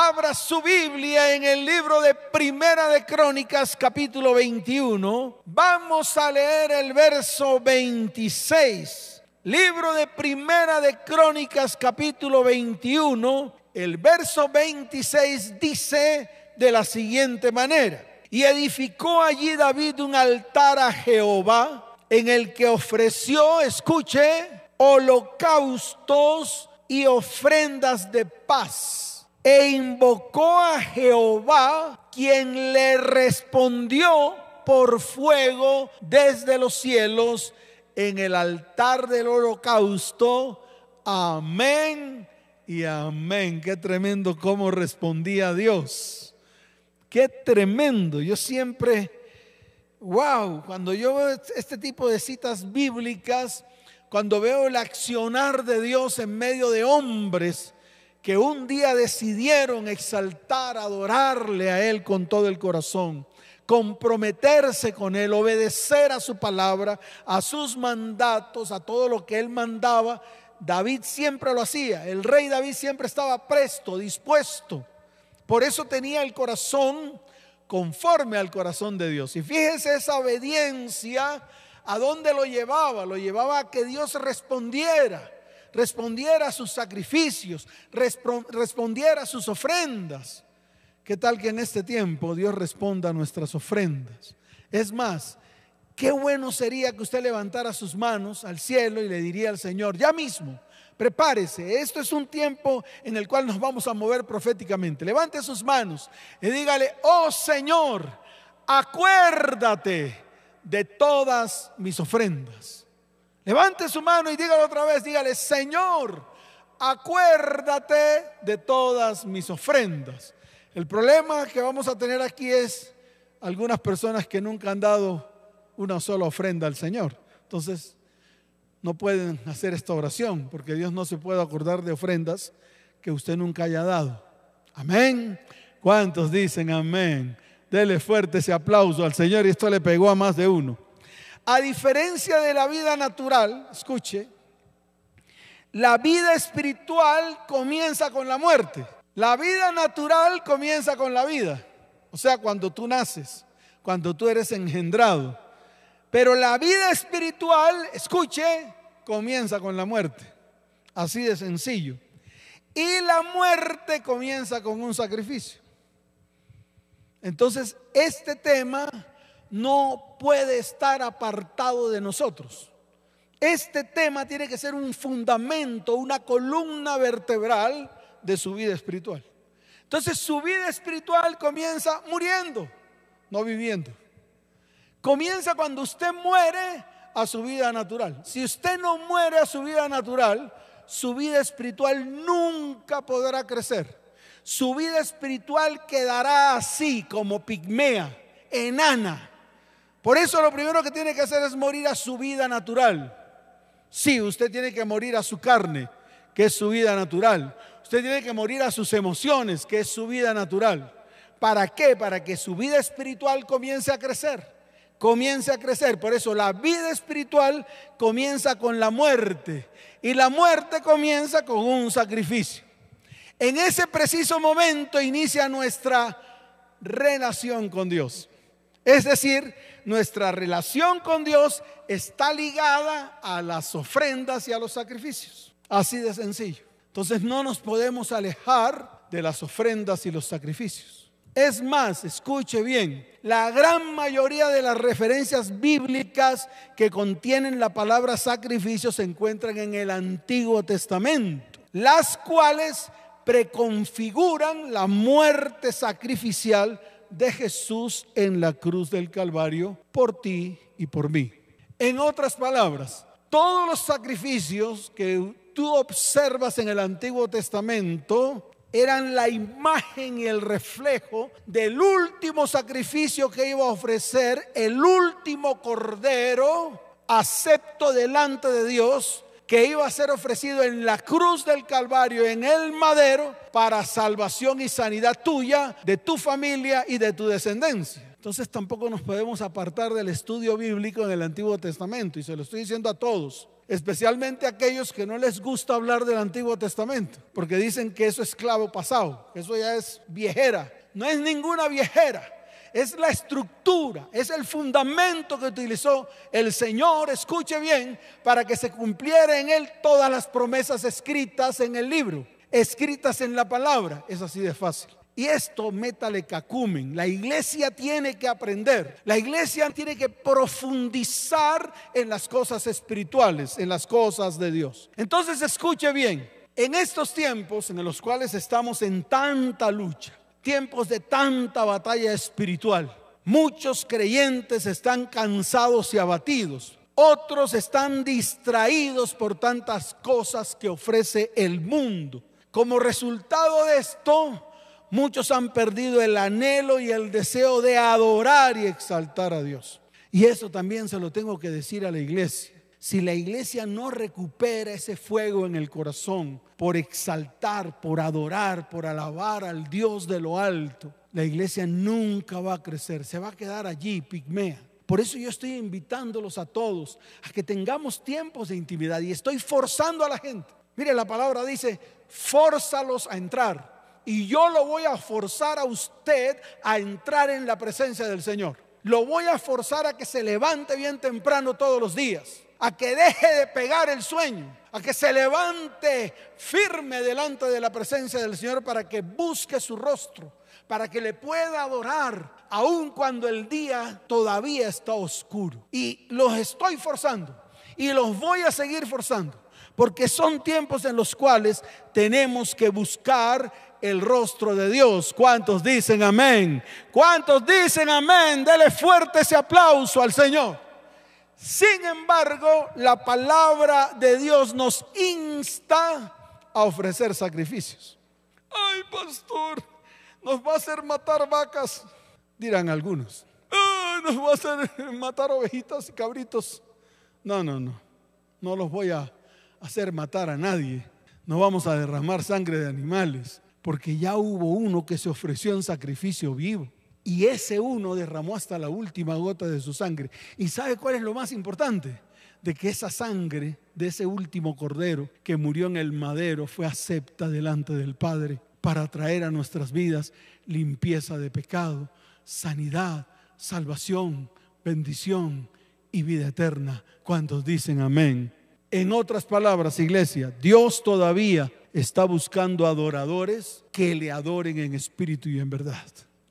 abra su Biblia en el libro de Primera de Crónicas capítulo 21. Vamos a leer el verso 26. Libro de Primera de Crónicas capítulo 21. El verso 26 dice de la siguiente manera. Y edificó allí David un altar a Jehová en el que ofreció, escuche, holocaustos y ofrendas de paz. E invocó a Jehová, quien le respondió por fuego desde los cielos en el altar del holocausto. Amén y amén. Qué tremendo cómo respondía Dios. Qué tremendo. Yo siempre, wow, cuando yo veo este tipo de citas bíblicas, cuando veo el accionar de Dios en medio de hombres que un día decidieron exaltar, adorarle a Él con todo el corazón, comprometerse con Él, obedecer a su palabra, a sus mandatos, a todo lo que Él mandaba, David siempre lo hacía. El rey David siempre estaba presto, dispuesto. Por eso tenía el corazón conforme al corazón de Dios. Y fíjese esa obediencia, ¿a dónde lo llevaba? Lo llevaba a que Dios respondiera, respondiera a sus sacrificios, respondiera a sus ofrendas. ¿Qué tal que en este tiempo Dios responda a nuestras ofrendas? Es más, qué bueno sería que usted levantara sus manos al cielo y le diría al Señor, ya mismo, prepárese, esto es un tiempo en el cual nos vamos a mover proféticamente. Levante sus manos y dígale, oh Señor, acuérdate de todas mis ofrendas. Levante su mano y dígalo otra vez, dígale, Señor, acuérdate de todas mis ofrendas. El problema que vamos a tener aquí es algunas personas que nunca han dado una sola ofrenda al Señor. Entonces, no pueden hacer esta oración, porque Dios no se puede acordar de ofrendas que usted nunca haya dado. Amén. ¿Cuántos dicen amén? Dele fuerte ese aplauso al Señor y esto le pegó a más de uno. A diferencia de la vida natural, escuche, la vida espiritual comienza con la muerte. La vida natural comienza con la vida. O sea, cuando tú naces, cuando tú eres engendrado. Pero la vida espiritual, escuche, comienza con la muerte. Así de sencillo. Y la muerte comienza con un sacrificio. Entonces, este tema no puede estar apartado de nosotros. Este tema tiene que ser un fundamento, una columna vertebral de su vida espiritual. Entonces su vida espiritual comienza muriendo, no viviendo. Comienza cuando usted muere a su vida natural. Si usted no muere a su vida natural, su vida espiritual nunca podrá crecer. Su vida espiritual quedará así como pigmea, enana. Por eso lo primero que tiene que hacer es morir a su vida natural. Sí, usted tiene que morir a su carne, que es su vida natural. Usted tiene que morir a sus emociones, que es su vida natural. ¿Para qué? Para que su vida espiritual comience a crecer comience a crecer. Por eso la vida espiritual comienza con la muerte y la muerte comienza con un sacrificio. En ese preciso momento inicia nuestra relación con Dios. Es decir, nuestra relación con Dios está ligada a las ofrendas y a los sacrificios. Así de sencillo. Entonces no nos podemos alejar de las ofrendas y los sacrificios. Es más, escuche bien, la gran mayoría de las referencias bíblicas que contienen la palabra sacrificio se encuentran en el Antiguo Testamento, las cuales preconfiguran la muerte sacrificial de Jesús en la cruz del Calvario por ti y por mí. En otras palabras, todos los sacrificios que tú observas en el Antiguo Testamento eran la imagen y el reflejo del último sacrificio que iba a ofrecer el último cordero acepto delante de Dios que iba a ser ofrecido en la cruz del Calvario, en el madero, para salvación y sanidad tuya, de tu familia y de tu descendencia. Entonces tampoco nos podemos apartar del estudio bíblico en el Antiguo Testamento, y se lo estoy diciendo a todos. especialmente aquellos que no les gusta hablar del Antiguo Testamento, porque dicen que eso es esclavo pasado, que eso ya es viejera. No es ninguna viejera, es la estructura, es el fundamento que utilizó el Señor, escuche bien, para que se cumpliera en él todas las promesas escritas en el libro, escritas en la palabra. Es así de fácil. Y esto, métale cacumen. La iglesia tiene que aprender. La iglesia tiene que profundizar en las cosas espirituales, en las cosas de Dios. Entonces, escuche bien. En estos tiempos en los cuales estamos en tanta lucha, tiempos de tanta batalla espiritual, muchos creyentes están cansados y abatidos. Otros están distraídos por tantas cosas que ofrece el mundo. Como resultado de esto, muchos han perdido el anhelo y el deseo de adorar y exaltar a Dios. Y eso también se lo tengo que decir a la iglesia. Si la iglesia no recupera ese fuego en el corazón por exaltar, por adorar, por alabar al Dios de lo alto, la iglesia nunca va a crecer, se va a quedar allí, pigmea. Por eso yo estoy invitándolos a todos a que tengamos tiempos de intimidad y estoy forzando a la gente. Mire, la palabra dice, fórzalos a entrar y yo lo voy a forzar a usted a entrar en la presencia del Señor. Lo voy a forzar a que se levante bien temprano todos los días, a que deje de pegar el sueño, a que se levante firme delante de la presencia del Señor para que busque su rostro, para que le pueda adorar, aun cuando el día todavía está oscuro. Y los estoy forzando y los voy a seguir forzando, porque son tiempos en los cuales tenemos que buscar el rostro de Dios. ¿Cuántos dicen amén? ¿Cuántos dicen amén? Dele fuerte ese aplauso al Señor. Sin embargo, la palabra de Dios nos insta a ofrecer sacrificios. Ay, pastor, nos va a hacer matar vacas, dirán algunos. nos va a hacer matar ovejitas y cabritos. No, no, no. No los voy a hacer matar a nadie. No vamos a derramar sangre de animales porque ya hubo uno que se ofreció en sacrificio vivo. Y ese uno derramó hasta la última gota de su sangre. ¿Y sabe cuál es lo más importante? De que esa sangre de ese último cordero que murió en el madero fue acepta delante del Padre para traer a nuestras vidas limpieza de pecado, sanidad, salvación, bendición y vida eterna. ¿Cuántos dicen amén? En otras palabras, iglesia, Dios todavía está buscando adoradores que le adoren en espíritu y en verdad.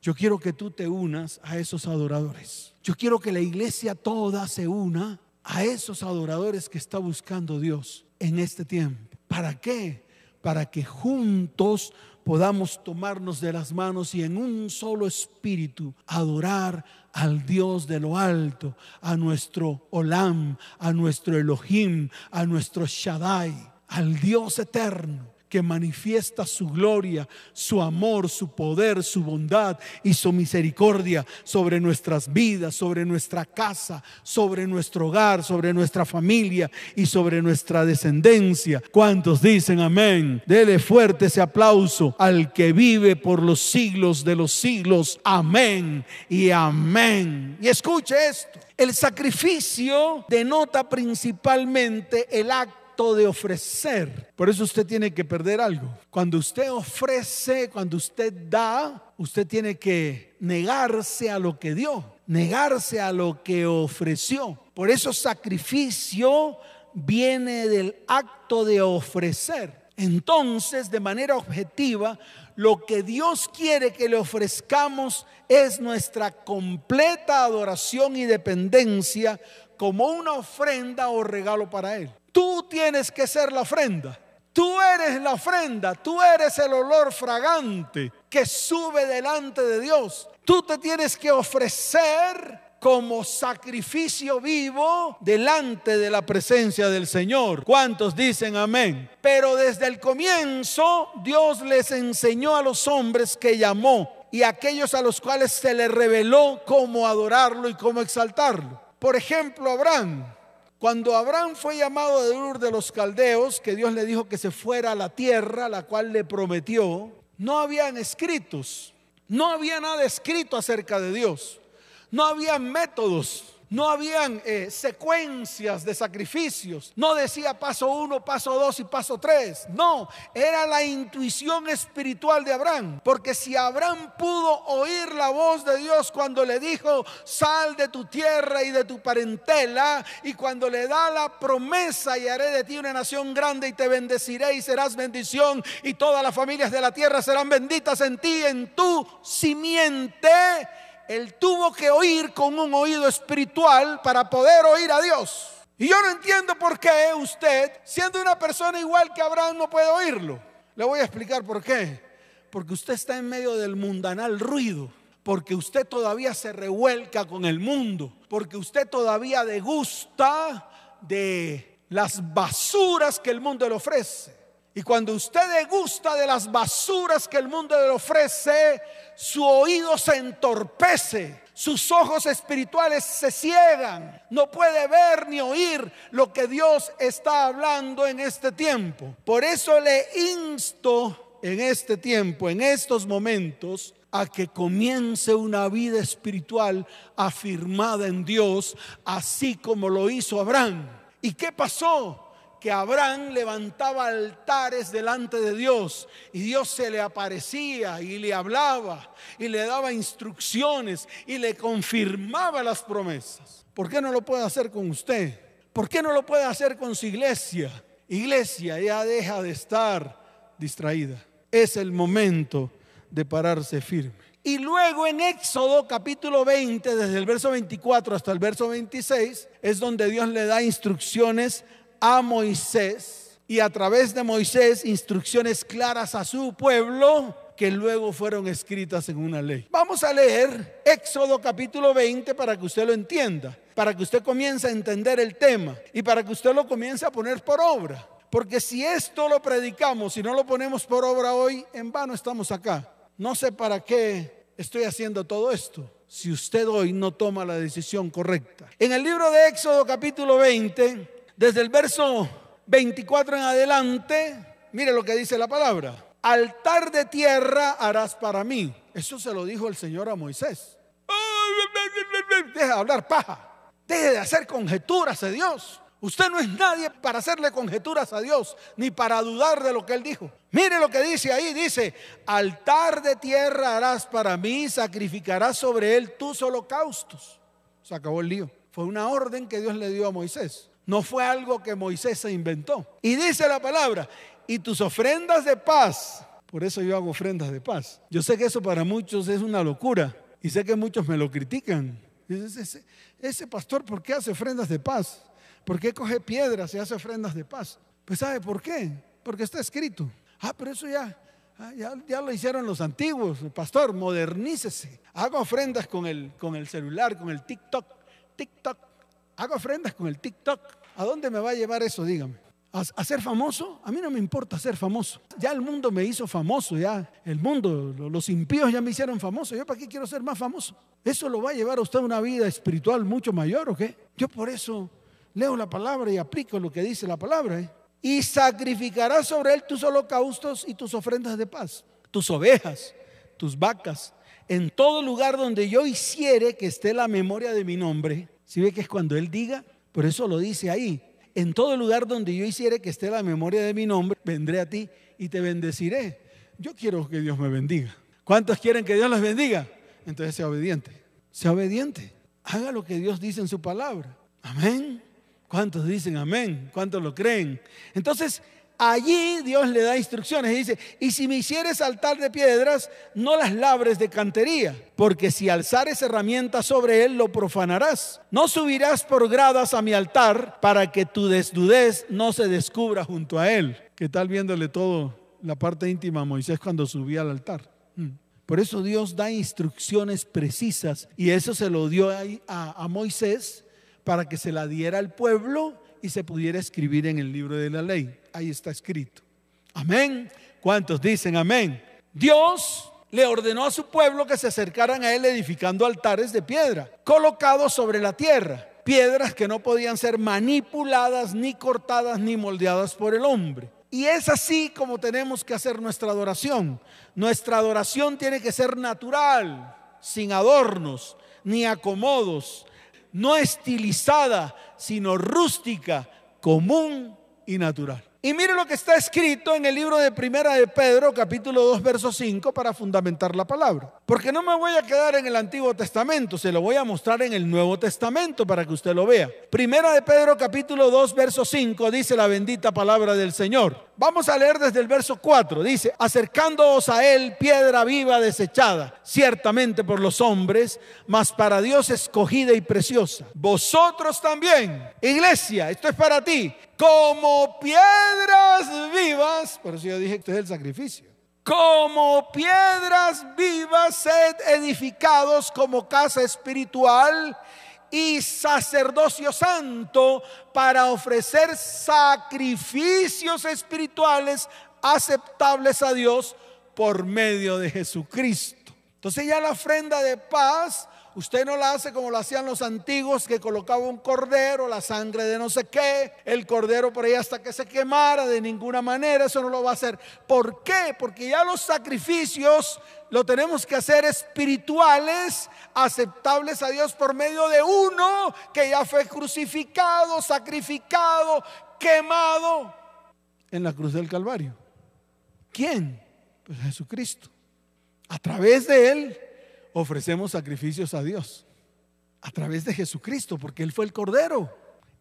Yo quiero que tú te unas a esos adoradores. Yo quiero que la iglesia toda se una a esos adoradores que está buscando Dios en este tiempo. ¿Para qué? Para que juntos podamos tomarnos de las manos y en un solo espíritu adorar al Dios de lo alto, a nuestro Olam, a nuestro Elohim, a nuestro Shaddai, al Dios eterno que manifiesta su gloria, su amor, su poder, su bondad y su misericordia sobre nuestras vidas, sobre nuestra casa, sobre nuestro hogar, sobre nuestra familia y sobre nuestra descendencia. ¿Cuántos dicen amén? Dele fuerte ese aplauso al que vive por los siglos de los siglos. Amén y amén. Y escuche esto. El sacrificio denota principalmente el acto de ofrecer. Por eso usted tiene que perder algo. Cuando usted ofrece, cuando usted da, usted tiene que negarse a lo que dio, negarse a lo que ofreció. Por eso sacrificio viene del acto de ofrecer. Entonces, de manera objetiva, lo que Dios quiere que le ofrezcamos es nuestra completa adoración y dependencia como una ofrenda o regalo para Él. Tú tienes que ser la ofrenda. Tú eres la ofrenda, tú eres el olor fragante que sube delante de Dios. Tú te tienes que ofrecer como sacrificio vivo delante de la presencia del Señor. ¿Cuántos dicen amén? Pero desde el comienzo Dios les enseñó a los hombres que llamó y a aquellos a los cuales se les reveló cómo adorarlo y cómo exaltarlo. Por ejemplo, Abraham. Cuando Abraham fue llamado de Ur de los Caldeos, que Dios le dijo que se fuera a la tierra, la cual le prometió, no habían escritos, no había nada escrito acerca de Dios, no había métodos No habían eh, secuencias de sacrificios. No decía paso uno, paso dos y paso tres. No, era la intuición espiritual de Abraham. Porque si Abraham pudo oír la voz de Dios cuando le dijo, sal de tu tierra y de tu parentela, y cuando le da la promesa y haré de ti una nación grande y te bendeciré y serás bendición y todas las familias de la tierra serán benditas en ti, en tu simiente él tuvo que oír con un oído espiritual para poder oír a Dios. Y yo no entiendo por qué usted, siendo una persona igual que Abraham, no puede oírlo. Le voy a explicar por qué. Porque usted está en medio del mundanal ruido. Porque usted todavía se revuelca con el mundo. Porque usted todavía degusta de las basuras que el mundo le ofrece. Y cuando usted degusta de las basuras que el mundo le ofrece, su oído se entorpece, sus ojos espirituales se ciegan, no puede ver ni oír lo que Dios está hablando en este tiempo. Por eso le insto en este tiempo, en estos momentos, a que comience una vida espiritual afirmada en Dios, así como lo hizo Abraham. ¿Y qué pasó? Abraham levantaba altares delante de Dios y Dios se le aparecía y le hablaba y le daba instrucciones y le confirmaba las promesas. ¿Por qué no lo puede hacer con usted? ¿Por qué no lo puede hacer con su iglesia? Iglesia ya deja de estar distraída. Es el momento de pararse firme. Y luego en Éxodo capítulo 20, desde el verso 24 hasta el verso 26, es donde Dios le da instrucciones a Moisés y a través de Moisés instrucciones claras a su pueblo que luego fueron escritas en una ley. Vamos a leer Éxodo capítulo 20 para que usted lo entienda, para que usted comience a entender el tema y para que usted lo comience a poner por obra. Porque si esto lo predicamos y no lo ponemos por obra hoy, en vano estamos acá. No sé para qué estoy haciendo todo esto si usted hoy no toma la decisión correcta. En el libro de Éxodo capítulo 20 desde el verso 24 en adelante, mire lo que dice la palabra. Altar de tierra harás para mí. Eso se lo dijo el Señor a Moisés. Deje de hablar paja. Deje de hacer conjeturas a Dios. Usted no es nadie para hacerle conjeturas a Dios, ni para dudar de lo que Él dijo. Mire lo que dice ahí, dice, altar de tierra harás para mí, sacrificarás sobre él tus holocaustos. Se acabó el lío. Fue una orden que Dios le dio a Moisés. No fue algo que Moisés se inventó. Y dice la palabra, y tus ofrendas de paz. Por eso yo hago ofrendas de paz. Yo sé que eso para muchos es una locura. Y sé que muchos me lo critican. Ese, pastor, ¿por qué hace ofrendas de paz? ¿Por qué coge piedras y hace ofrendas de paz? Pues ¿sabe por qué? Porque está escrito. Ah, pero eso ya, ah, ya, ya, lo hicieron los antiguos. Pastor, modernícese. Haga ofrendas con el, con el celular, con el TikTok. TikTok. Haga ofrendas con el TikTok. ¿A dónde me va a llevar eso? Dígame. ¿A, ser famoso? A mí no me importa ser famoso. Ya el mundo me hizo famoso, ya el mundo, los impíos ya me hicieron famoso. ¿Yo para qué quiero ser más famoso? ¿Eso lo va a llevar a usted a una vida espiritual mucho mayor o qué? Yo por eso leo la palabra y aplico lo que dice la palabra. ¿eh? Y sacrificarás sobre él tus holocaustos y tus ofrendas de paz, tus ovejas, tus vacas, en todo lugar donde yo hiciere que esté la memoria de mi nombre. Si ve que es cuando él diga, por eso lo dice ahí. En todo lugar donde yo hiciere que esté la memoria de mi nombre, vendré a ti y te bendeciré. Yo quiero que Dios me bendiga. ¿Cuántos quieren que Dios les bendiga? Entonces sea obediente. Sea obediente. Haga lo que Dios dice en su palabra. Amén. ¿Cuántos dicen amén? ¿Cuántos lo creen? Entonces, Allí Dios le da instrucciones y dice, y si me hicieres altar de piedras, no las labres de cantería, porque si alzares herramientas sobre él, lo profanarás. No subirás por gradas a mi altar para que tu desnudez no se descubra junto a él. ¿Qué tal viéndole todo la parte íntima a Moisés cuando subía al altar? Mm. Por eso Dios da instrucciones precisas y eso se lo dio a, a Moisés para que se la diera al pueblo y se pudiera escribir en el libro de la ley. Ahí está escrito. Amén. ¿Cuántos dicen amén? Dios le ordenó a su pueblo que se acercaran a él edificando altares de piedra, colocados sobre la tierra, piedras que no podían ser manipuladas, ni cortadas, ni moldeadas por el hombre. Y es así como tenemos que hacer nuestra adoración. Nuestra adoración tiene que ser natural, sin adornos, ni acomodos, no estilizada, sino rústica, común y natural. Y mire lo que está escrito en el libro de Primera de Pedro, capítulo 2, verso 5, para fundamentar la palabra. Porque no me voy a quedar en el Antiguo Testamento, se lo voy a mostrar en el Nuevo Testamento para que usted lo vea. Primera de Pedro, capítulo 2, verso 5, dice la bendita palabra del Señor. Vamos a leer desde el verso 4. Dice, acercándoos a él, piedra viva desechada, ciertamente por los hombres, mas para Dios escogida y preciosa. Vosotros también, iglesia, esto es para ti, como piedras vivas, por eso yo dije que es el sacrificio. Como piedras vivas, sed edificados como casa espiritual y sacerdocio santo para ofrecer sacrificios espirituales aceptables a Dios por medio de Jesucristo. Entonces ya la ofrenda de paz Usted no la hace como lo hacían los antiguos, que colocaba un cordero, la sangre de no sé qué, el cordero por ahí hasta que se quemara, de ninguna manera, eso no lo va a hacer. ¿Por qué? Porque ya los sacrificios lo tenemos que hacer espirituales, aceptables a Dios por medio de uno que ya fue crucificado, sacrificado, quemado en la cruz del Calvario. ¿Quién? Pues Jesucristo. A través de él ofrecemos sacrificios a Dios a través de Jesucristo, porque Él fue el Cordero.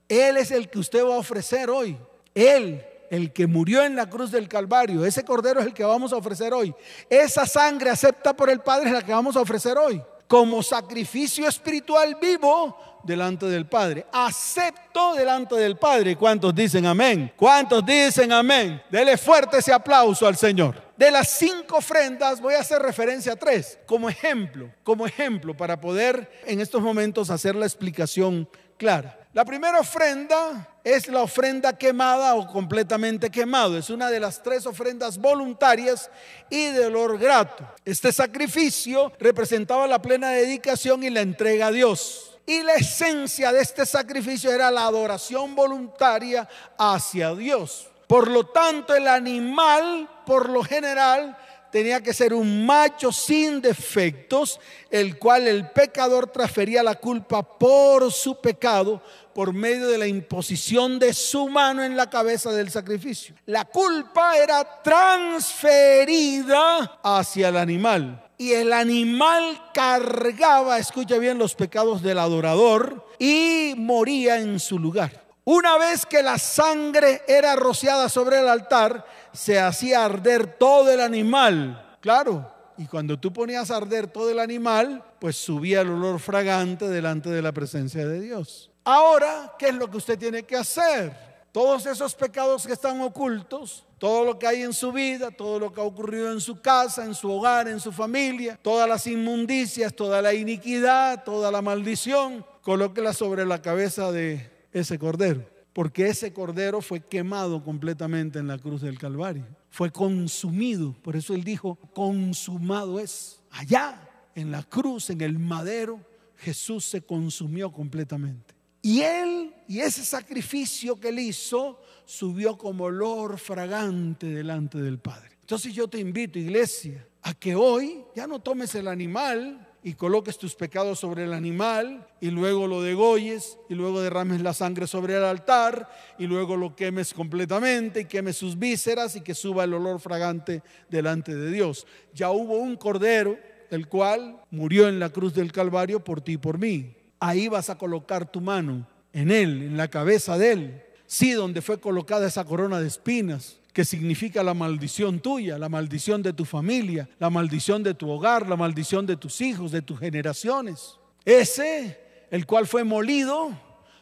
Él es el que usted va a ofrecer hoy. Él, el que murió en la cruz del Calvario, ese Cordero es el que vamos a ofrecer hoy. Esa sangre acepta por el Padre es la que vamos a ofrecer hoy. Como sacrificio espiritual vivo delante del Padre. Acepto delante del Padre. ¿Cuántos dicen amén? ¿Cuántos dicen amén? Dele fuerte ese aplauso al Señor. De las cinco ofrendas voy a hacer referencia a tres como ejemplo, como ejemplo para poder en estos momentos hacer la explicación clara. La primera ofrenda es la ofrenda quemada o completamente quemado. Es una de las tres ofrendas voluntarias y de olor grato. Este sacrificio representaba la plena dedicación y la entrega a Dios. Y la esencia de este sacrificio era la adoración voluntaria hacia Dios. Por lo tanto, el animal, por lo general, tenía que ser un macho sin defectos, el cual el pecador transfería la culpa por su pecado por medio de la imposición de su mano en la cabeza del sacrificio. La culpa era transferida hacia el animal. Y el animal cargaba, escucha bien, los pecados del adorador y moría en su lugar. Una vez que la sangre era rociada sobre el altar, se hacía arder todo el animal. Claro, y cuando tú ponías a arder todo el animal, pues subía el olor fragante delante de la presencia de Dios. Ahora, ¿qué es lo que usted tiene que hacer? Todos esos pecados que están ocultos, todo lo que hay en su vida, todo lo que ha ocurrido en su casa, en su hogar, en su familia, todas las inmundicias, toda la iniquidad, toda la maldición, colóquela sobre la cabeza de ese cordero, porque ese cordero fue quemado completamente en la cruz del Calvario, fue consumido, por eso él dijo, consumado es. Allá, en la cruz, en el madero, Jesús se consumió completamente. Y él, y ese sacrificio que él hizo, subió como olor fragante delante del Padre. Entonces yo te invito, iglesia, a que hoy ya no tomes el animal y coloques tus pecados sobre el animal y luego lo degolles y luego derrames la sangre sobre el altar y luego lo quemes completamente y quemes sus vísceras y que suba el olor fragante delante de Dios. Ya hubo un cordero, el cual murió en la cruz del Calvario por ti y por mí. Ahí vas a colocar tu mano en él, en la cabeza de él. Sí, donde fue colocada esa corona de espinas que significa la maldición tuya, la maldición de tu familia, la maldición de tu hogar, la maldición de tus hijos, de tus generaciones. Ese, el cual fue molido,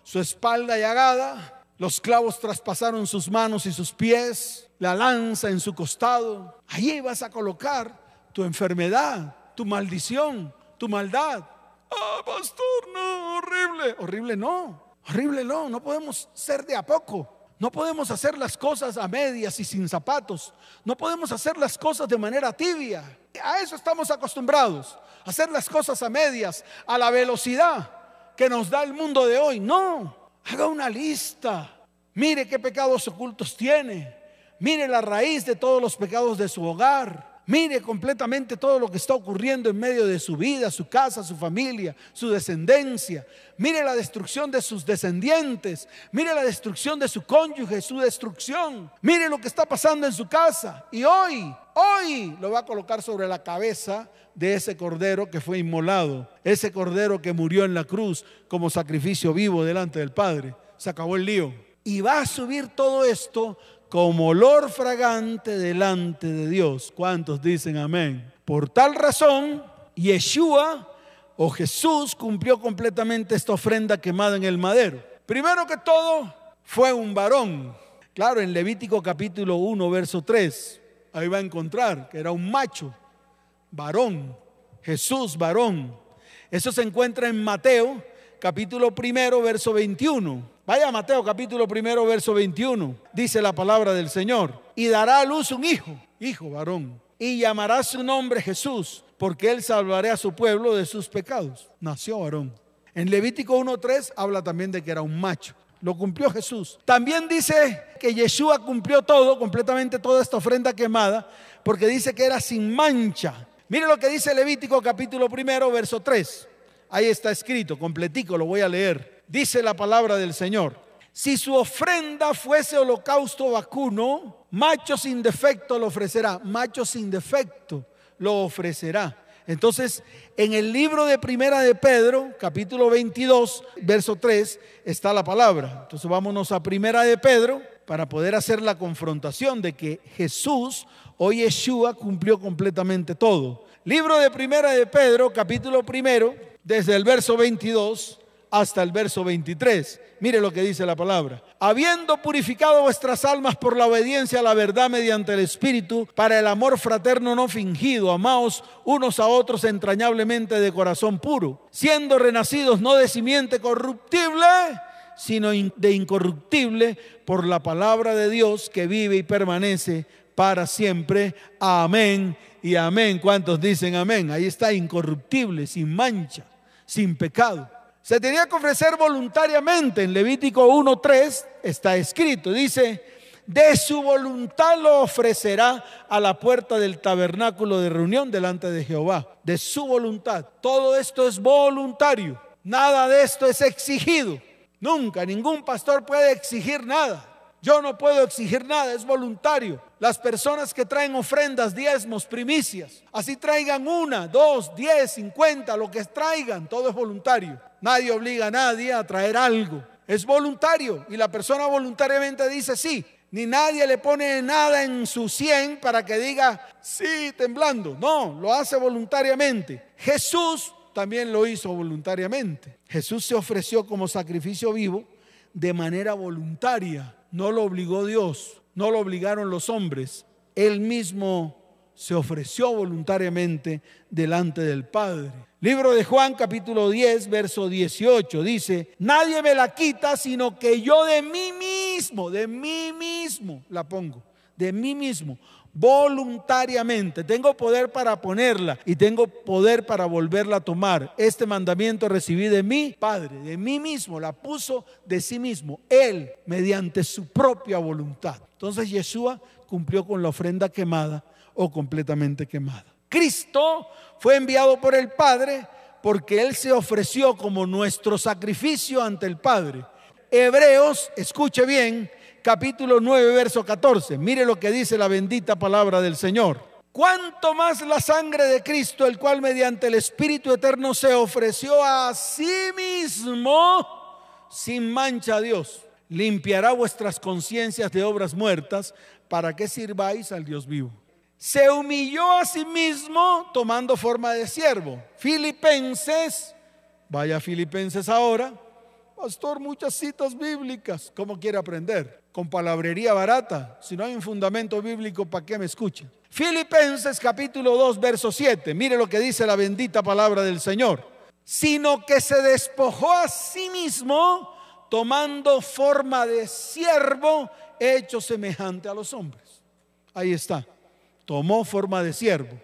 su espalda llagada, los clavos traspasaron sus manos y sus pies, la lanza en su costado. Ahí vas a colocar tu enfermedad, tu maldición, tu maldad. Ah, pastor, no, horrible. Horrible no, horrible no, no podemos ser de a poco. No podemos hacer las cosas a medias y sin zapatos. No podemos hacer las cosas de manera tibia. A eso estamos acostumbrados. Hacer las cosas a medias, a la velocidad que nos da el mundo de hoy. No, haga una lista. Mire qué pecados ocultos tiene. Mire la raíz de todos los pecados de su hogar. Mire completamente todo lo que está ocurriendo en medio de su vida, su casa, su familia, su descendencia. Mire la destrucción de sus descendientes. Mire la destrucción de su cónyuge, su destrucción. Mire lo que está pasando en su casa. Y hoy, hoy lo va a colocar sobre la cabeza de ese cordero que fue inmolado. Ese cordero que murió en la cruz como sacrificio vivo delante del Padre. Se acabó el lío. Y va a subir todo esto como olor fragante delante de Dios. ¿Cuántos dicen amén? Por tal razón, Yeshua o Jesús cumplió completamente esta ofrenda quemada en el madero. Primero que todo, fue un varón. Claro, en Levítico capítulo 1, verso 3, ahí va a encontrar que era un macho, varón, Jesús varón. Eso se encuentra en Mateo capítulo primero, verso 21. Vaya a Mateo capítulo primero, verso 21. Dice la palabra del Señor. Y dará a luz un hijo, hijo varón. Y llamará su nombre Jesús, porque él salvará a su pueblo de sus pecados. Nació varón. En Levítico 1.3 habla también de que era un macho. Lo cumplió Jesús. También dice que Yeshua cumplió todo, completamente toda esta ofrenda quemada, porque dice que era sin mancha. Mire lo que dice Levítico capítulo primero, verso 3. Ahí está escrito, completico, lo voy a leer dice la palabra del Señor. Si su ofrenda fuese holocausto vacuno, macho sin defecto lo ofrecerá, macho sin defecto lo ofrecerá. Entonces, en el libro de Primera de Pedro, capítulo 22, verso 3, está la palabra. Entonces, vámonos a Primera de Pedro para poder hacer la confrontación de que Jesús o Yeshua cumplió completamente todo. Libro de Primera de Pedro, capítulo primero, desde el verso 22 hasta el verso 23. Mire lo que dice la palabra. Habiendo purificado vuestras almas por la obediencia a la verdad mediante el Espíritu, para el amor fraterno no fingido, amaos unos a otros entrañablemente de corazón puro, siendo renacidos no de simiente corruptible, sino de incorruptible por la palabra de Dios que vive y permanece para siempre. Amén y amén. ¿Cuántos dicen amén? Ahí está incorruptible, sin mancha, sin pecado se tenía que ofrecer voluntariamente. En Levítico 1.3 está escrito, dice, de su voluntad lo ofrecerá a la puerta del tabernáculo de reunión delante de Jehová. De su voluntad. Todo esto es voluntario. Nada de esto es exigido. Nunca, ningún pastor puede exigir nada. Yo no puedo exigir nada, es voluntario. Las personas que traen ofrendas, diezmos, primicias, así traigan una, dos, diez, cincuenta, lo que traigan, todo es voluntario. Nadie obliga a nadie a traer algo. Es voluntario y la persona voluntariamente dice sí. Ni nadie le pone nada en su 100 para que diga sí temblando. No, lo hace voluntariamente. Jesús también lo hizo voluntariamente. Jesús se ofreció como sacrificio vivo de manera voluntaria. No lo obligó Dios, no lo obligaron los hombres. Él mismo se ofreció voluntariamente delante del Padre. Libro de Juan capítulo 10, verso 18 dice, nadie me la quita sino que yo de mí mismo, de mí mismo la pongo, de mí mismo, voluntariamente. Tengo poder para ponerla y tengo poder para volverla a tomar. Este mandamiento recibí de mi Padre, de mí mismo, la puso de sí mismo, Él, mediante su propia voluntad. Entonces Yeshua cumplió con la ofrenda quemada o completamente quemada. Cristo fue enviado por el Padre porque Él se ofreció como nuestro sacrificio ante el Padre. Hebreos, escuche bien, capítulo 9, verso 14. Mire lo que dice la bendita palabra del Señor. Cuanto más la sangre de Cristo, el cual mediante el Espíritu Eterno se ofreció a sí mismo sin mancha a Dios, limpiará vuestras conciencias de obras muertas para que sirváis al Dios vivo se humilló a sí mismo tomando forma de siervo. Filipenses, vaya Filipenses ahora, pastor, muchas citas bíblicas, ¿cómo quiere aprender? Con palabrería barata, si no hay un fundamento bíblico, ¿para qué me escucha? Filipenses capítulo 2, verso 7, mire lo que dice la bendita palabra del Señor, sino que se despojó a sí mismo tomando forma de siervo hecho semejante a los hombres. Ahí está tomó forma de siervo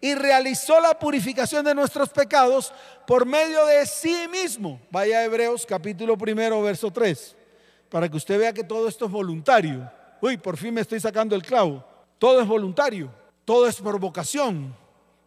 y realizó la purificación de nuestros pecados por medio de sí mismo. Vaya a Hebreos capítulo primero, verso 3, para que usted vea que todo esto es voluntario. Uy, por fin me estoy sacando el clavo. Todo es voluntario. Todo es por vocación,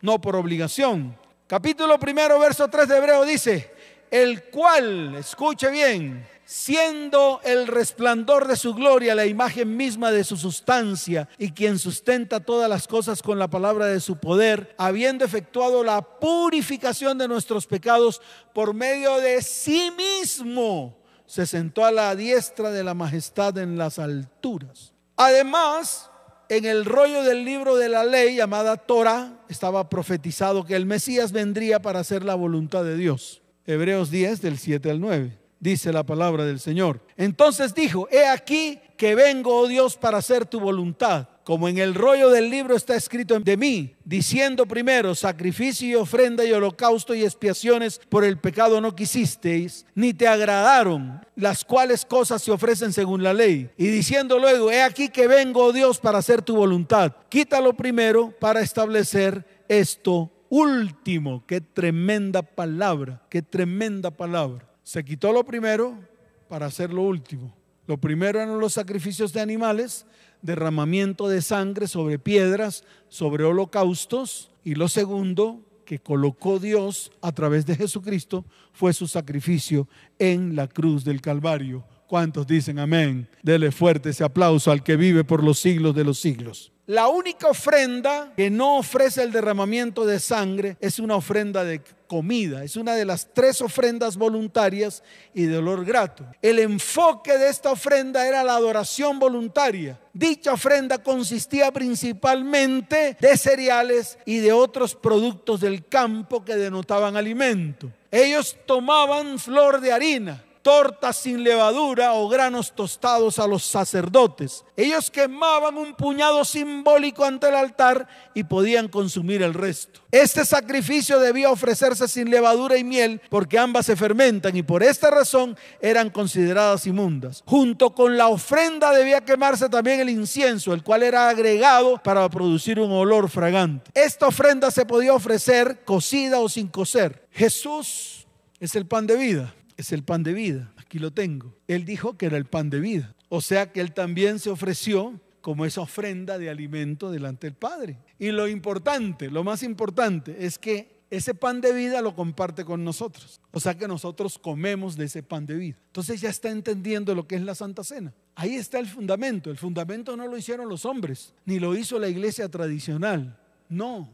no por obligación. Capítulo primero, verso 3 de Hebreo dice, el cual, escuche bien, siendo el resplandor de su gloria, la imagen misma de su sustancia, y quien sustenta todas las cosas con la palabra de su poder, habiendo efectuado la purificación de nuestros pecados por medio de sí mismo, se sentó a la diestra de la majestad en las alturas. Además, en el rollo del libro de la ley llamada Torah estaba profetizado que el Mesías vendría para hacer la voluntad de Dios. Hebreos 10 del 7 al 9 dice la palabra del Señor. Entonces dijo, he aquí que vengo, oh Dios, para hacer tu voluntad. Como en el rollo del libro está escrito de mí, diciendo primero, sacrificio y ofrenda y holocausto y expiaciones por el pecado no quisisteis, ni te agradaron, las cuales cosas se ofrecen según la ley. Y diciendo luego, he aquí que vengo, oh Dios, para hacer tu voluntad. Quítalo primero para establecer esto último. Qué tremenda palabra, qué tremenda palabra. Se quitó lo primero para hacer lo último. Lo primero eran los sacrificios de animales, derramamiento de sangre sobre piedras, sobre holocaustos. Y lo segundo que colocó Dios a través de Jesucristo fue su sacrificio en la cruz del Calvario. ¿Cuántos dicen amén? Dele fuerte ese aplauso al que vive por los siglos de los siglos. La única ofrenda que no ofrece el derramamiento de sangre es una ofrenda de comida. Es una de las tres ofrendas voluntarias y de olor grato. El enfoque de esta ofrenda era la adoración voluntaria. Dicha ofrenda consistía principalmente de cereales y de otros productos del campo que denotaban alimento. Ellos tomaban flor de harina tortas sin levadura o granos tostados a los sacerdotes. Ellos quemaban un puñado simbólico ante el altar y podían consumir el resto. Este sacrificio debía ofrecerse sin levadura y miel porque ambas se fermentan y por esta razón eran consideradas inmundas. Junto con la ofrenda debía quemarse también el incienso, el cual era agregado para producir un olor fragante. Esta ofrenda se podía ofrecer cocida o sin cocer. Jesús es el pan de vida es el pan de vida. Aquí lo tengo. Él dijo que era el pan de vida. O sea que él también se ofreció como esa ofrenda de alimento delante del Padre. Y lo importante, lo más importante es que ese pan de vida lo comparte con nosotros. O sea que nosotros comemos de ese pan de vida. Entonces ya está entendiendo lo que es la Santa Cena. Ahí está el fundamento. El fundamento no lo hicieron los hombres, ni lo hizo la iglesia tradicional. No,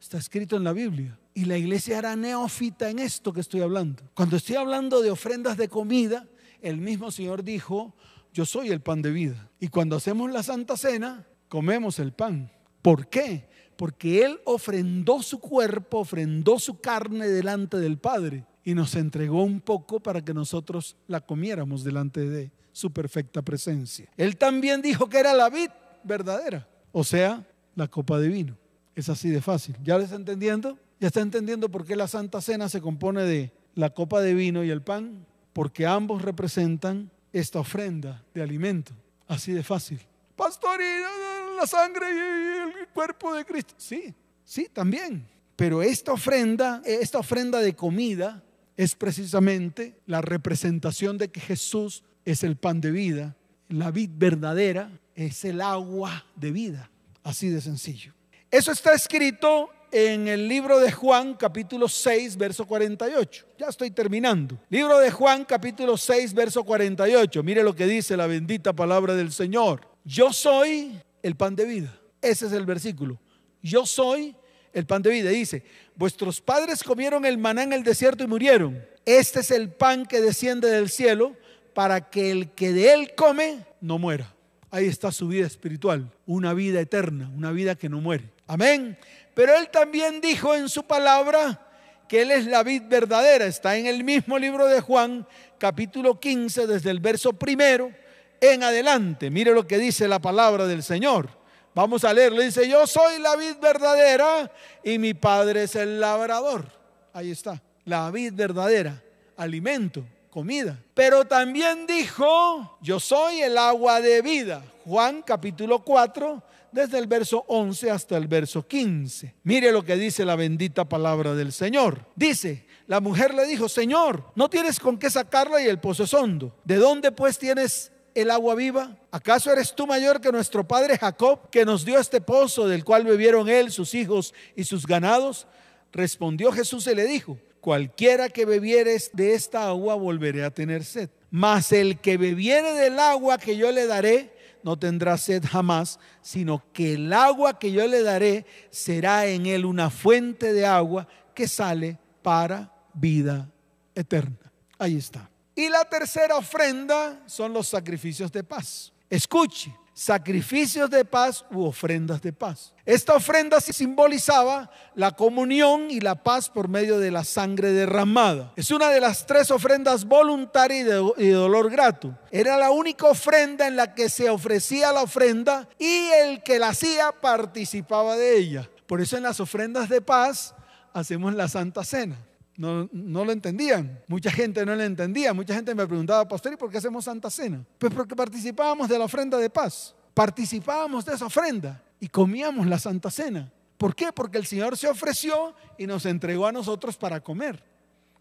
está escrito en la Biblia. Y la iglesia era neófita en esto que estoy hablando. Cuando estoy hablando de ofrendas de comida, el mismo Señor dijo, yo soy el pan de vida. Y cuando hacemos la Santa Cena, comemos el pan. ¿Por qué? Porque Él ofrendó su cuerpo, ofrendó su carne delante del Padre y nos entregó un poco para que nosotros la comiéramos delante de su perfecta presencia. Él también dijo que era la vid verdadera, o sea, la copa de vino. Es así de fácil. ¿Ya les entendiendo? ¿Ya está entendiendo por qué la Santa Cena se compone de la copa de vino y el pan? Porque ambos representan esta ofrenda de alimento. Así de fácil. Pastor, y la sangre y el cuerpo de Cristo. Sí, sí, también. Pero esta ofrenda, esta ofrenda de comida es precisamente la representación de que Jesús es el pan de vida. La vid verdadera es el agua de vida. Así de sencillo. Eso está escrito en el libro de Juan capítulo 6, verso 48. Ya estoy terminando. Libro de Juan capítulo 6, verso 48. Mire lo que dice la bendita palabra del Señor. Yo soy el pan de vida. Ese es el versículo. Yo soy el pan de vida. Dice, vuestros padres comieron el maná en el desierto y murieron. Este es el pan que desciende del cielo para que el que de él come no muera. Ahí está su vida espiritual, una vida eterna, una vida que no muere. Amén. Pero él también dijo en su palabra que él es la vid verdadera. Está en el mismo libro de Juan, capítulo 15, desde el verso primero en adelante. Mire lo que dice la palabra del Señor. Vamos a leerlo. Dice, yo soy la vid verdadera y mi padre es el labrador. Ahí está, la vid verdadera, alimento, comida. Pero también dijo, yo soy el agua de vida. Juan capítulo 4, desde el verso 11 hasta el verso 15. Mire lo que dice la bendita palabra del Señor. Dice, la mujer le dijo, Señor, no tienes con qué sacarla y el pozo es hondo. ¿De dónde pues tienes el agua viva? ¿Acaso eres tú mayor que nuestro padre Jacob, que nos dio este pozo del cual bebieron él, sus hijos y sus ganados? Respondió Jesús y le dijo, cualquiera que bebiere de esta agua volveré a tener sed. Mas el que bebiere del agua que yo le daré, no tendrá sed jamás, sino que el agua que yo le daré será en él una fuente de agua que sale para vida eterna. Ahí está. Y la tercera ofrenda son los sacrificios de paz. Escuche, sacrificios de paz u ofrendas de paz. Esta ofrenda simbolizaba la comunión y la paz por medio de la sangre derramada. Es una de las tres ofrendas voluntarias y de, dolor grato. Era la única ofrenda en la que se ofrecía la ofrenda y el que la hacía participaba de ella. Por eso en las ofrendas de paz hacemos la Santa Cena. No, no, lo entendían. Mucha gente no lo entendía. Mucha gente me preguntaba, pastor, ¿y por qué hacemos Santa Cena? Pues porque participábamos de la ofrenda de paz. Participábamos de esa ofrenda y comíamos la Santa Cena. ¿Por qué? Porque el Señor se ofreció y nos entregó a nosotros para comer.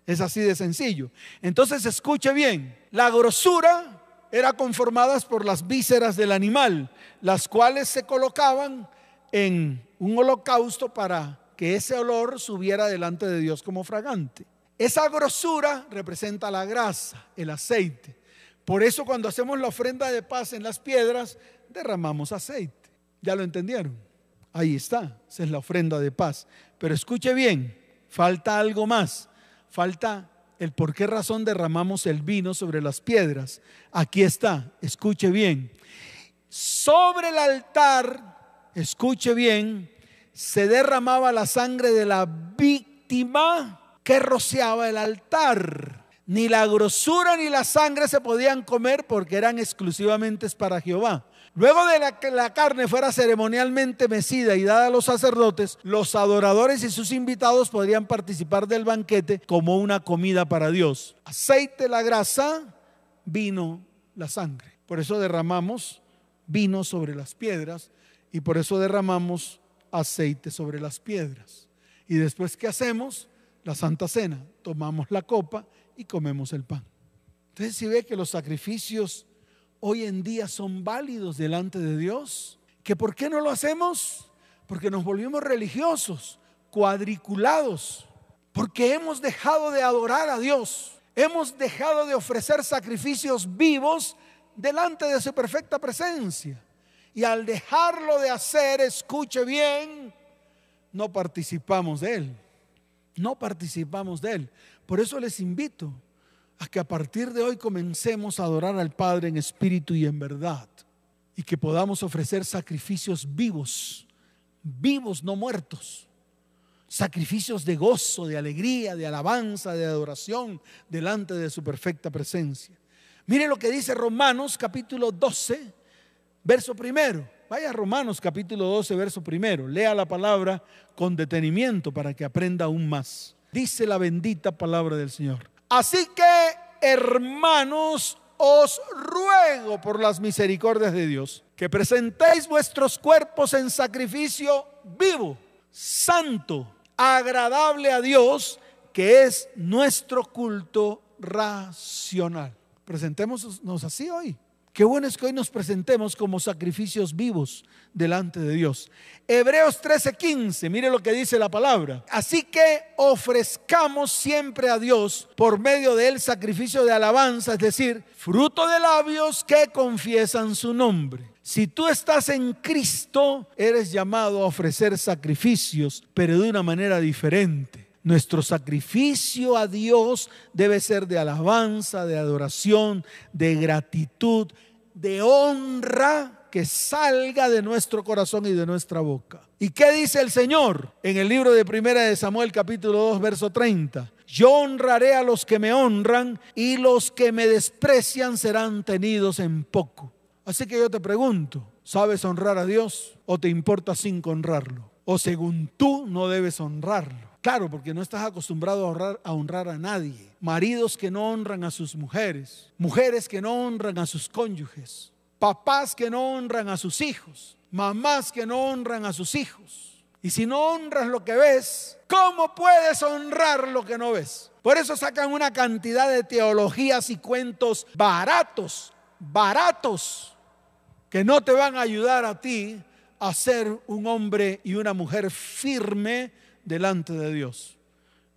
Es así de sencillo. Entonces escuche bien, la grosura era conformada por las vísceras del animal, las cuales se colocaban en un holocausto para que ese olor subiera delante de Dios como fragante. Esa grosura representa la grasa, el aceite. Por eso cuando hacemos la ofrenda de paz en las piedras, derramamos aceite. ¿Ya lo entendieron? Ahí está, esa es la ofrenda de paz. Pero escuche bien, falta algo más. Falta el por qué razón derramamos el vino sobre las piedras. Aquí está, escuche bien. Sobre el altar, escuche bien, se derramaba la sangre de la víctima que rociaba el altar. Ni la grosura ni la sangre se podían comer porque eran exclusivamente para Jehová. Luego de que la carne fuera ceremonialmente mecida y dada a los sacerdotes, los adoradores y sus invitados podrían participar del banquete como una comida para Dios. Aceite la grasa, vino la sangre. Por eso derramamos vino sobre las piedras y por eso derramamos aceite sobre las piedras. Y después, ¿qué hacemos? La Santa Cena. Tomamos la copa y comemos el pan. Entonces, si ve que los sacrificios hoy en día son válidos delante de Dios, que por qué no lo hacemos? Porque nos volvimos religiosos, cuadriculados, porque hemos dejado de adorar a Dios, hemos dejado de ofrecer sacrificios vivos delante de su perfecta presencia. Y al dejarlo de hacer, escuche bien, no participamos de Él. No participamos de Él. Por eso les invito a que a partir de hoy comencemos a adorar al Padre en espíritu y en verdad. Y que podamos ofrecer sacrificios vivos, vivos, no muertos. Sacrificios de gozo, de alegría, de alabanza, de adoración delante de su perfecta presencia. Mire lo que dice Romanos capítulo 12, verso primero. Vaya a Romanos capítulo 12, verso primero. Lea la palabra con detenimiento para que aprenda aún más. Dice la bendita palabra del Señor. Así que, hermanos, os ruego por las misericordias de Dios que presentéis vuestros cuerpos en sacrificio vivo, santo, agradable a Dios, que es nuestro culto racional. Presentémonos así hoy. Qué bueno es que hoy nos presentemos como sacrificios vivos delante de Dios. Hebreos 13:15, mire lo que dice la palabra. Así que ofrezcamos siempre a Dios por medio de él sacrificio de alabanza, es decir, fruto de labios que confiesan su nombre. Si tú estás en Cristo, eres llamado a ofrecer sacrificios, pero de una manera diferente. Nuestro sacrificio a Dios debe ser de alabanza, de adoración, de gratitud, de honra que salga de nuestro corazón y de nuestra boca. ¿Y qué dice el Señor en el libro de Primera de Samuel capítulo 2 verso 30? Yo honraré a los que me honran y los que me desprecian serán tenidos en poco. Así que yo te pregunto, ¿sabes honrar a Dios o te importa sin honrarlo? O según tú no debes honrarlo. Claro, porque no estás acostumbrado a honrar, a honrar a nadie. Maridos que no honran a sus mujeres, mujeres que no honran a sus cónyuges, papás que no honran a sus hijos, mamás que no honran a sus hijos. Y si no honras lo que ves, ¿cómo puedes honrar lo que no ves? Por eso sacan una cantidad de teologías y cuentos baratos, baratos que no te van a ayudar a ti a ser un hombre y una mujer firme delante de Dios.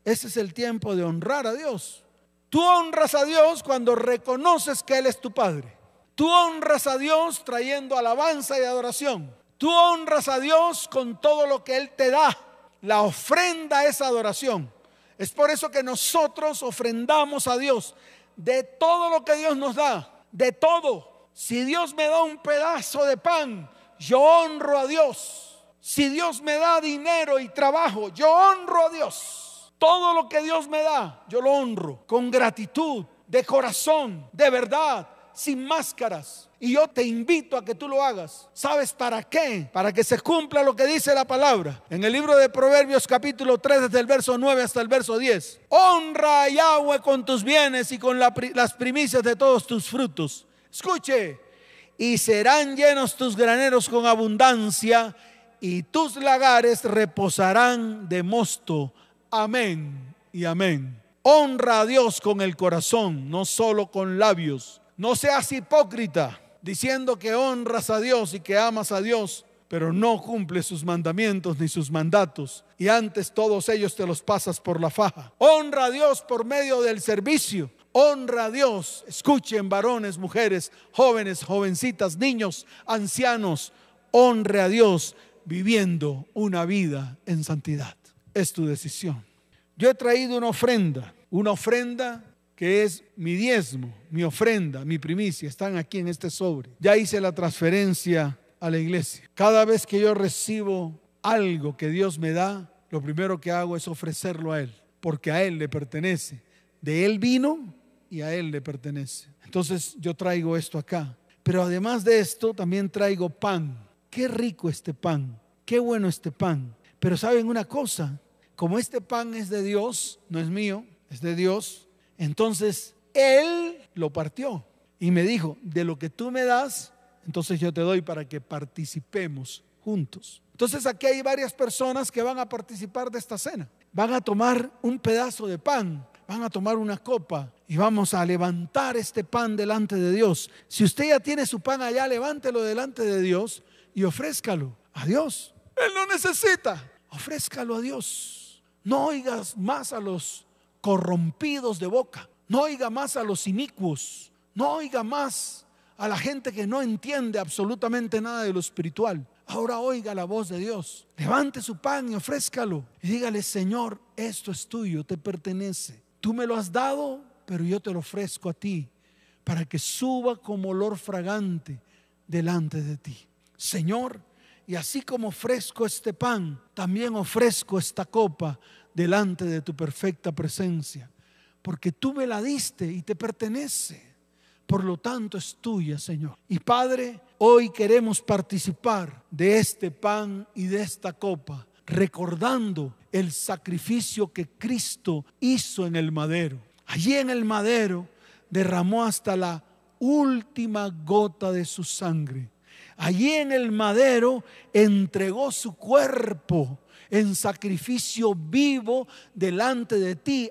Ese es el tiempo de honrar a Dios. Tú honras a Dios cuando reconoces que Él es tu Padre. Tú honras a Dios trayendo alabanza y adoración. Tú honras a Dios con todo lo que Él te da. La ofrenda es adoración. Es por eso que nosotros ofrendamos a Dios de todo lo que Dios nos da, de todo. Si Dios me da un pedazo de pan, yo honro a Dios. Si Dios me da dinero y trabajo, yo honro a Dios. Todo lo que Dios me da, yo lo honro con gratitud, de corazón, de verdad, sin máscaras. Y yo te invito a que tú lo hagas. ¿Sabes para qué? Para que se cumpla lo que dice la palabra. En el libro de Proverbios capítulo 3, desde el verso 9 hasta el verso 10. Honra a Yahweh con tus bienes y con las primicias de todos tus frutos. Escuche. Y serán llenos tus graneros con abundancia y tus lagares reposarán de mosto. Amén y amén. Honra a Dios con el corazón, no solo con labios. No seas hipócrita diciendo que honras a Dios y que amas a Dios, pero no cumples sus mandamientos ni sus mandatos, y antes todos ellos te los pasas por la faja. Honra a Dios por medio del servicio. Honra a Dios. Escuchen varones, mujeres, jóvenes, jovencitas, niños, ancianos. Honre a Dios viviendo una vida en santidad. Es tu decisión. Yo he traído una ofrenda, una ofrenda que es mi diezmo, mi ofrenda, mi primicia, están aquí en este sobre. Ya hice la transferencia a la iglesia. Cada vez que yo recibo algo que Dios me da, lo primero que hago es ofrecerlo a Él, porque a Él le pertenece. De Él vino y a Él le pertenece. Entonces yo traigo esto acá. Pero además de esto, también traigo pan. Qué rico este pan, qué bueno este pan. Pero saben una cosa, como este pan es de Dios, no es mío, es de Dios, entonces él lo partió y me dijo, de lo que tú me das, entonces yo te doy para que participemos juntos. Entonces aquí hay varias personas que van a participar de esta cena. Van a tomar un pedazo de pan, van a tomar una copa y vamos a levantar este pan delante de Dios. Si usted ya tiene su pan allá, levántelo delante de Dios y ofrézcalo a Dios. Él no necesita, ofrézcalo a Dios. No oigas más a los corrompidos de boca. No oiga más a los inicuos. No oiga más a la gente que no entiende absolutamente nada de lo espiritual. Ahora oiga la voz de Dios. Levante su pan y ofrézcalo. Y dígale, Señor, esto es tuyo, te pertenece. Tú me lo has dado, pero yo te lo ofrezco a ti para que suba como olor fragante delante de ti. Señor, y así como ofrezco este pan, también ofrezco esta copa delante de tu perfecta presencia, porque tú me la diste y te pertenece. Por lo tanto es tuya, Señor. Y Padre, hoy queremos participar de este pan y de esta copa, recordando el sacrificio que Cristo hizo en el madero. Allí en el madero derramó hasta la última gota de su sangre. Allí en el madero entregó su cuerpo en sacrificio vivo delante de ti.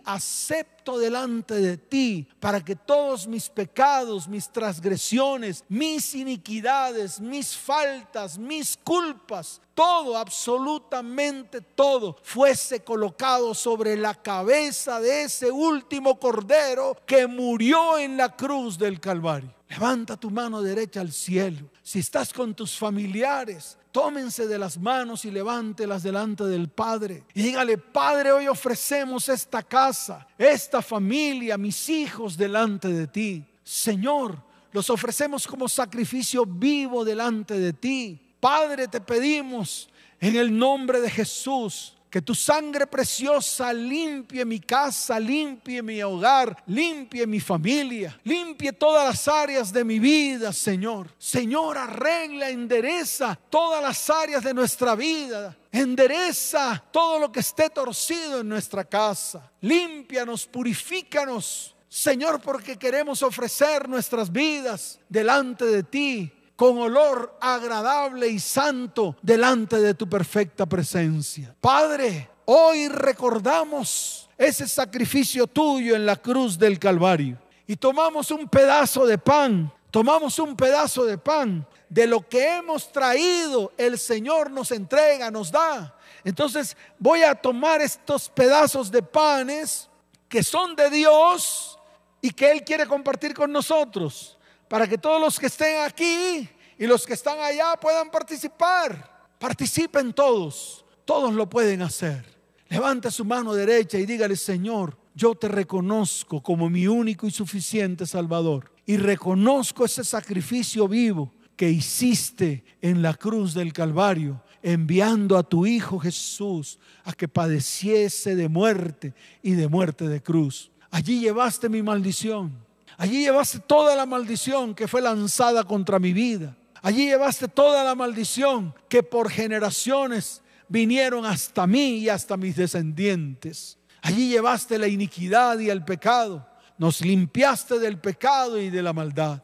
Delante de ti para que todos mis pecados, mis transgresiones, mis iniquidades, mis faltas, mis culpas, todo, absolutamente todo, fuese colocado sobre la cabeza de ese último cordero que murió en la cruz del Calvario. Levanta tu mano derecha al cielo. Si estás con tus familiares, tómense de las manos y levántelas delante del Padre. Y dígale, Padre, hoy ofrecemos esta casa, esta familia, mis hijos delante de ti. Señor, los ofrecemos como sacrificio vivo delante de ti. Padre, te pedimos en el nombre de Jesús que tu sangre preciosa limpie mi casa, limpie mi hogar, limpie mi familia, limpie todas las áreas de mi vida, Señor. Señor, arregla, endereza todas las áreas de nuestra vida. Endereza todo lo que esté torcido en nuestra casa. Límpianos, purifícanos. Señor, porque queremos ofrecer nuestras vidas delante de ti con olor agradable y santo delante de tu perfecta presencia. Padre, hoy recordamos ese sacrificio tuyo en la cruz del Calvario y tomamos un pedazo de pan, tomamos un pedazo de pan, de lo que hemos traído, el Señor nos entrega, nos da. Entonces voy a tomar estos pedazos de panes que son de Dios y que Él quiere compartir con nosotros, para que todos los que estén aquí y los que están allá puedan participar. Participen todos, todos lo pueden hacer. Levante su mano derecha y dígale, Señor, yo te reconozco como mi único y suficiente Salvador. Y reconozco ese sacrificio vivo que hiciste en la cruz del Calvario, enviando a tu Hijo Jesús a que padeciese de muerte y de muerte de cruz. Allí llevaste mi maldición. Allí llevaste toda la maldición que fue lanzada contra mi vida. Allí llevaste toda la maldición que por generaciones vinieron hasta mí y hasta mis descendientes. Allí llevaste la iniquidad y el pecado. Nos limpiaste del pecado y de la maldad.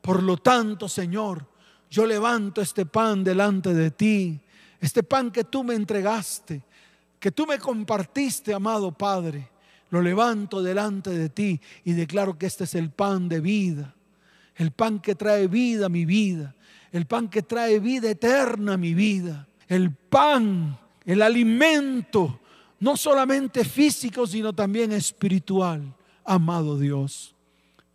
Por lo tanto, Señor, yo levanto este pan delante de ti, este pan que tú me entregaste, que tú me compartiste, amado Padre. Lo levanto delante de ti y declaro que este es el pan de vida, el pan que trae vida a mi vida, el pan que trae vida eterna a mi vida, el pan, el alimento no solamente físico, sino también espiritual, amado Dios.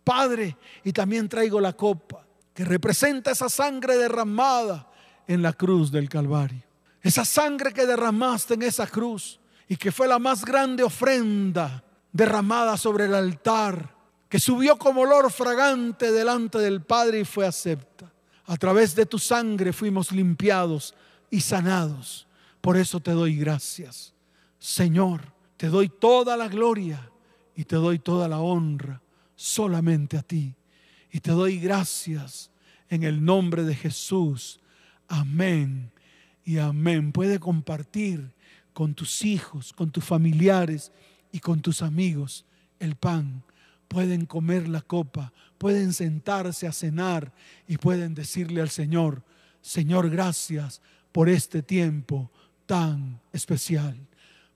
Padre, y también traigo la copa que representa esa sangre derramada en la cruz del Calvario. Esa sangre que derramaste en esa cruz y que fue la más grande ofrenda derramada sobre el altar, que subió como olor fragante delante del Padre y fue acepta. A través de tu sangre fuimos limpiados y sanados. Por eso te doy gracias. Señor, te doy toda la gloria y te doy toda la honra solamente a ti. Y te doy gracias en el nombre de Jesús. Amén y amén. Puede compartir con tus hijos, con tus familiares y con tus amigos el pan. Pueden comer la copa, pueden sentarse a cenar y pueden decirle al Señor, Señor, gracias por este tiempo tan especial.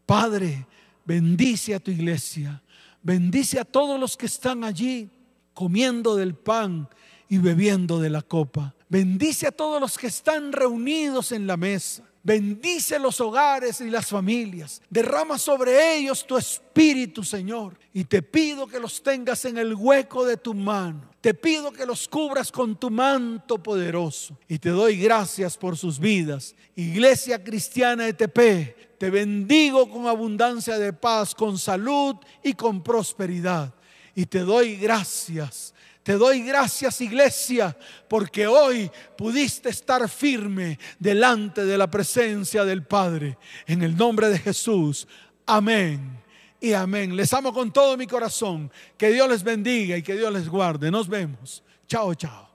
Padre, bendice a tu iglesia, bendice a todos los que están allí comiendo del pan y bebiendo de la copa. Bendice a todos los que están reunidos en la mesa. Bendice los hogares y las familias. Derrama sobre ellos tu espíritu, Señor. Y te pido que los tengas en el hueco de tu mano. Te pido que los cubras con tu manto poderoso. Y te doy gracias por sus vidas. Iglesia Cristiana ETP, te bendigo con abundancia de paz, con salud y con prosperidad. Y te doy gracias te doy gracias iglesia porque hoy pudiste estar firme delante de la presencia del Padre. En el nombre de Jesús. Amén. Y amén. Les amo con todo mi corazón. Que Dios les bendiga y que Dios les guarde. Nos vemos. Chao, chao.